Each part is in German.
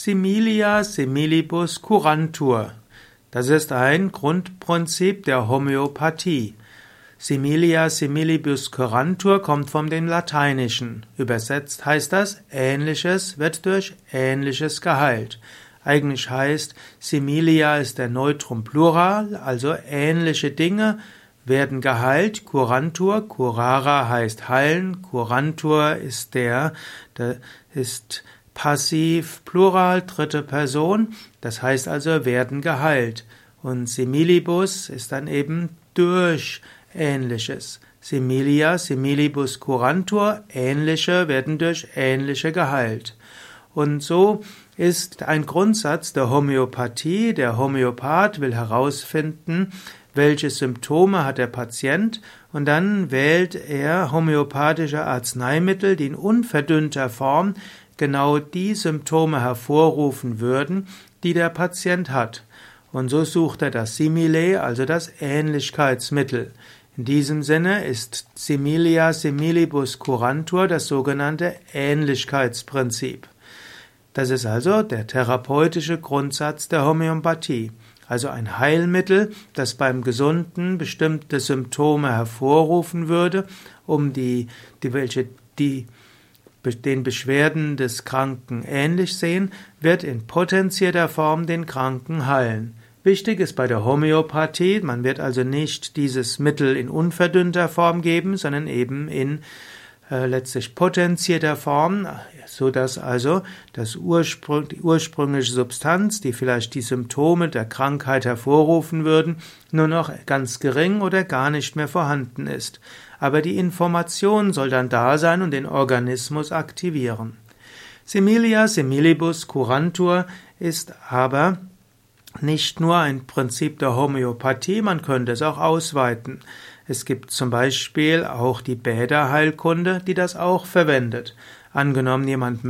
Similia similibus curantur. Das ist ein Grundprinzip der Homöopathie. Similia similibus curantur kommt vom dem Lateinischen. Übersetzt heißt das, Ähnliches wird durch Ähnliches geheilt. Eigentlich heißt, Similia ist der Neutrum Plural, also ähnliche Dinge werden geheilt. Curantur, curara heißt heilen. Curantur ist der, der ist passiv Plural, dritte Person. Das heißt also werden geheilt. Und similibus ist dann eben durch Ähnliches. Similia, similibus curantur, Ähnliche werden durch Ähnliche geheilt. Und so ist ein Grundsatz der Homöopathie. Der Homöopath will herausfinden, welche Symptome hat der Patient und dann wählt er homöopathische Arzneimittel, die in unverdünnter Form genau die Symptome hervorrufen würden, die der Patient hat. Und so sucht er das Simile, also das Ähnlichkeitsmittel. In diesem Sinne ist Similia similibus curantur das sogenannte Ähnlichkeitsprinzip. Das ist also der therapeutische Grundsatz der Homöopathie. Also ein Heilmittel, das beim Gesunden bestimmte Symptome hervorrufen würde, um die, die welche die den Beschwerden des Kranken ähnlich sehen, wird in potenzierter Form den Kranken heilen. Wichtig ist bei der Homöopathie, man wird also nicht dieses Mittel in unverdünnter Form geben, sondern eben in äh, letztlich potenzierter Form, so dass also das Ursprung, die ursprüngliche Substanz, die vielleicht die Symptome der Krankheit hervorrufen würden, nur noch ganz gering oder gar nicht mehr vorhanden ist. Aber die Information soll dann da sein und den Organismus aktivieren. Similia similibus curantur ist aber nicht nur ein Prinzip der Homöopathie, man könnte es auch ausweiten. Es gibt zum Beispiel auch die Bäderheilkunde, die das auch verwendet. Angenommen, jemand,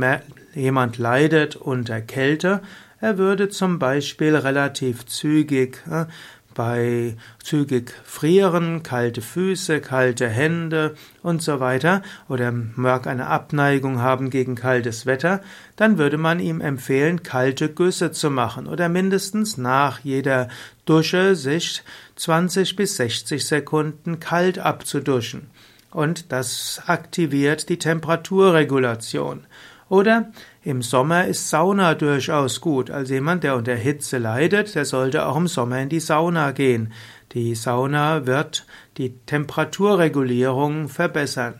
jemand leidet unter Kälte, er würde zum Beispiel relativ zügig äh, bei zügig frieren, kalte Füße, kalte Hände und so weiter oder mag eine Abneigung haben gegen kaltes Wetter, dann würde man ihm empfehlen, kalte Güsse zu machen oder mindestens nach jeder Dusche sich 20 bis 60 Sekunden kalt abzuduschen. Und das aktiviert die Temperaturregulation. Oder im Sommer ist Sauna durchaus gut. Also jemand, der unter Hitze leidet, der sollte auch im Sommer in die Sauna gehen. Die Sauna wird die Temperaturregulierung verbessern.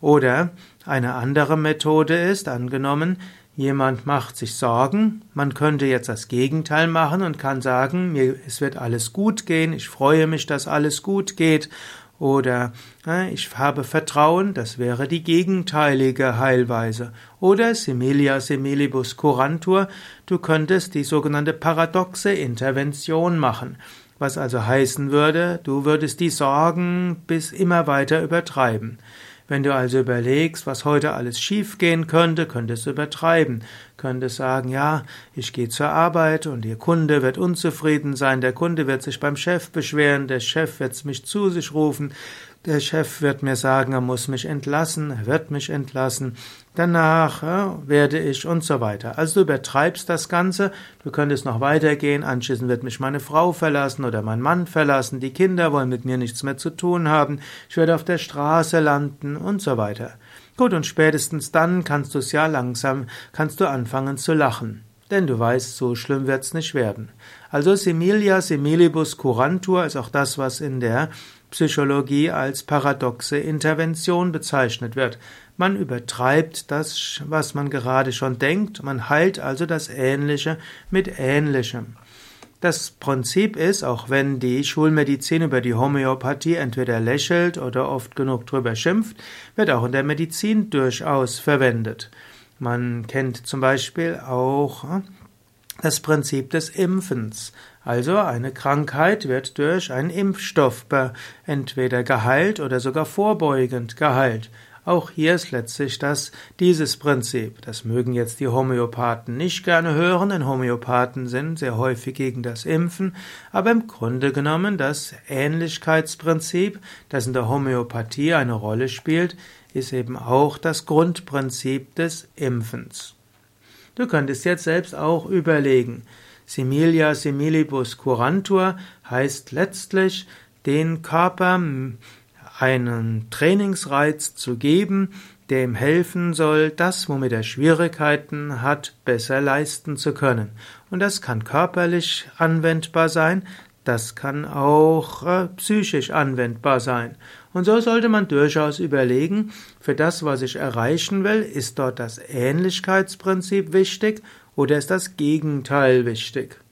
Oder eine andere Methode ist, angenommen, jemand macht sich Sorgen, man könnte jetzt das Gegenteil machen und kann sagen, mir, es wird alles gut gehen, ich freue mich, dass alles gut geht oder ich habe Vertrauen, das wäre die gegenteilige Heilweise. Oder similia similibus curantur, du könntest die sogenannte paradoxe Intervention machen. Was also heißen würde, du würdest die Sorgen bis immer weiter übertreiben. Wenn du also überlegst, was heute alles schiefgehen könnte, könntest du übertreiben. Könntest sagen, ja, ich gehe zur Arbeit und der Kunde wird unzufrieden sein, der Kunde wird sich beim Chef beschweren, der Chef wird mich zu sich rufen, der Chef wird mir sagen, er muss mich entlassen, er wird mich entlassen, danach ja, werde ich und so weiter. Also du übertreibst das Ganze, du könntest noch weitergehen, anschließend wird mich meine Frau verlassen oder mein Mann verlassen, die Kinder wollen mit mir nichts mehr zu tun haben, ich werde auf der Straße landen und so weiter. Gut, und spätestens dann kannst du es ja langsam, kannst du anfangen zu lachen. Denn du weißt, so schlimm wird's nicht werden. Also similia similibus curantur ist auch das, was in der Psychologie als paradoxe Intervention bezeichnet wird. Man übertreibt das, was man gerade schon denkt, man heilt also das Ähnliche mit Ähnlichem. Das Prinzip ist, auch wenn die Schulmedizin über die Homöopathie entweder lächelt oder oft genug drüber schimpft, wird auch in der Medizin durchaus verwendet. Man kennt zum Beispiel auch das Prinzip des Impfens. Also eine Krankheit wird durch einen Impfstoff entweder geheilt oder sogar vorbeugend geheilt. Auch hier ist letztlich das, dieses Prinzip. Das mögen jetzt die Homöopathen nicht gerne hören, denn Homöopathen sind sehr häufig gegen das Impfen, aber im Grunde genommen das Ähnlichkeitsprinzip, das in der Homöopathie eine Rolle spielt, ist eben auch das Grundprinzip des Impfens. Du könntest jetzt selbst auch überlegen. Similia similibus curantur heißt letztlich, den Körper einen Trainingsreiz zu geben, der ihm helfen soll, das, womit er Schwierigkeiten hat, besser leisten zu können. Und das kann körperlich anwendbar sein, das kann auch äh, psychisch anwendbar sein. Und so sollte man durchaus überlegen, für das, was ich erreichen will, ist dort das Ähnlichkeitsprinzip wichtig oder ist das Gegenteil wichtig?